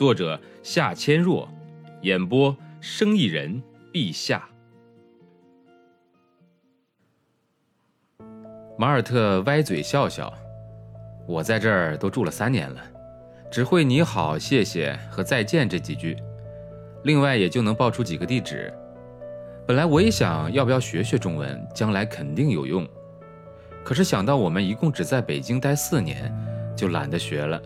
作者夏千若，演播生意人陛下。马尔特歪嘴笑笑：“我在这儿都住了三年了，只会你好、谢谢和再见这几句，另外也就能报出几个地址。本来我也想要不要学学中文，将来肯定有用。”可是想到我们一共只在北京待四年，就懒得学了。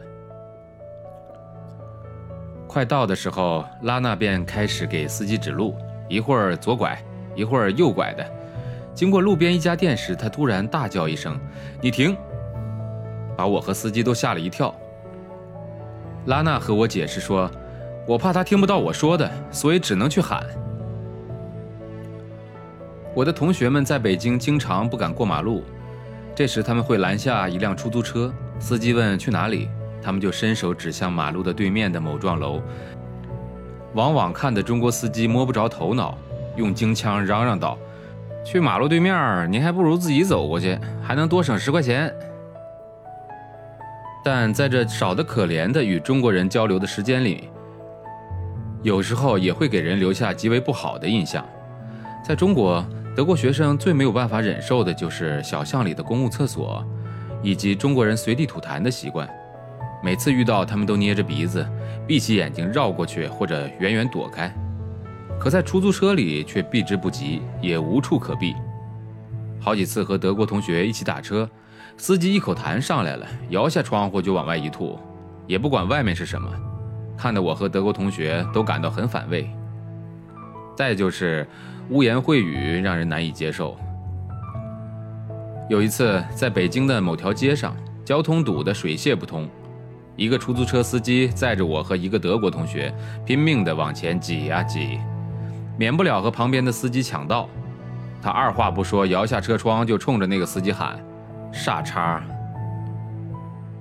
快到的时候，拉娜便开始给司机指路，一会儿左拐，一会儿右拐的。经过路边一家店时，他突然大叫一声：“你停！”把我和司机都吓了一跳。拉娜和我解释说：“我怕他听不到我说的，所以只能去喊。”我的同学们在北京经常不敢过马路。这时他们会拦下一辆出租车，司机问去哪里，他们就伸手指向马路的对面的某幢楼。往往看的中国司机摸不着头脑，用京腔嚷嚷道：“去马路对面，您还不如自己走过去，还能多省十块钱。”但在这少得可怜的与中国人交流的时间里，有时候也会给人留下极为不好的印象。在中国。德国学生最没有办法忍受的就是小巷里的公共厕所，以及中国人随地吐痰的习惯。每次遇到，他们都捏着鼻子，闭起眼睛绕过去，或者远远躲开。可在出租车里却避之不及，也无处可避。好几次和德国同学一起打车，司机一口痰上来了，摇下窗户就往外一吐，也不管外面是什么，看得我和德国同学都感到很反胃。再就是。污言秽语让人难以接受。有一次，在北京的某条街上，交通堵得水泄不通，一个出租车司机载着我和一个德国同学，拼命地往前挤呀挤，免不了和旁边的司机抢道。他二话不说，摇下车窗就冲着那个司机喊：“傻叉！”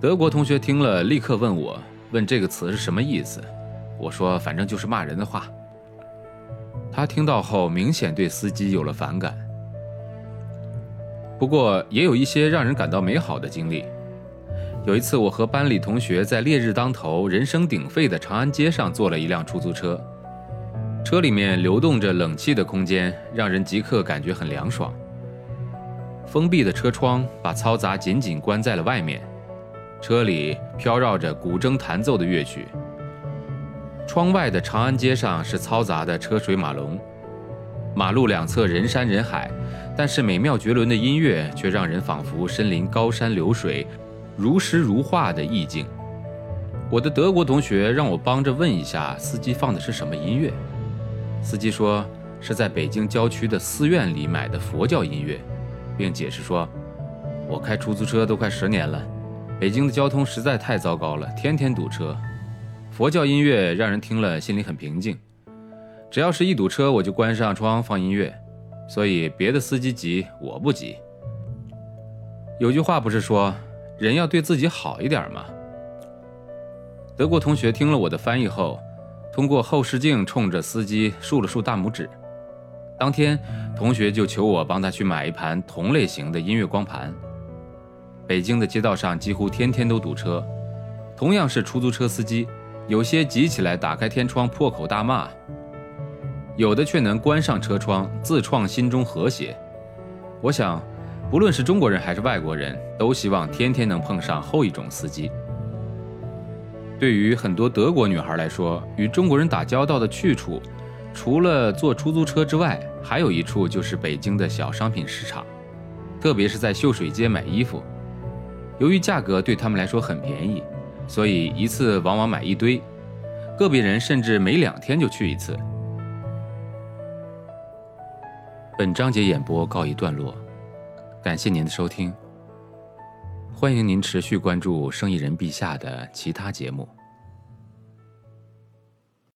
德国同学听了，立刻问我：“问这个词是什么意思？”我说：“反正就是骂人的话。”他听到后，明显对司机有了反感。不过，也有一些让人感到美好的经历。有一次，我和班里同学在烈日当头、人声鼎沸的长安街上坐了一辆出租车，车里面流动着冷气的空间，让人即刻感觉很凉爽。封闭的车窗把嘈杂紧紧关在了外面，车里飘绕着古筝弹奏的乐曲。窗外的长安街上是嘈杂的车水马龙，马路两侧人山人海，但是美妙绝伦的音乐却让人仿佛身临高山流水，如诗如画的意境。我的德国同学让我帮着问一下司机放的是什么音乐，司机说是在北京郊区的寺院里买的佛教音乐，并解释说，我开出租车都快十年了，北京的交通实在太糟糕了，天天堵车。佛教音乐让人听了心里很平静，只要是一堵车，我就关上窗放音乐，所以别的司机急，我不急。有句话不是说人要对自己好一点嘛？德国同学听了我的翻译后，通过后视镜冲着司机竖了竖大拇指。当天，同学就求我帮他去买一盘同类型的音乐光盘。北京的街道上几乎天天都堵车，同样是出租车司机。有些急起来，打开天窗破口大骂；有的却能关上车窗，自创心中和谐。我想，不论是中国人还是外国人，都希望天天能碰上后一种司机。对于很多德国女孩来说，与中国人打交道的去处，除了坐出租车之外，还有一处就是北京的小商品市场，特别是在秀水街买衣服。由于价格对他们来说很便宜。所以一次往往买一堆，个别人甚至每两天就去一次。本章节演播告一段落，感谢您的收听，欢迎您持续关注生意人陛下的其他节目。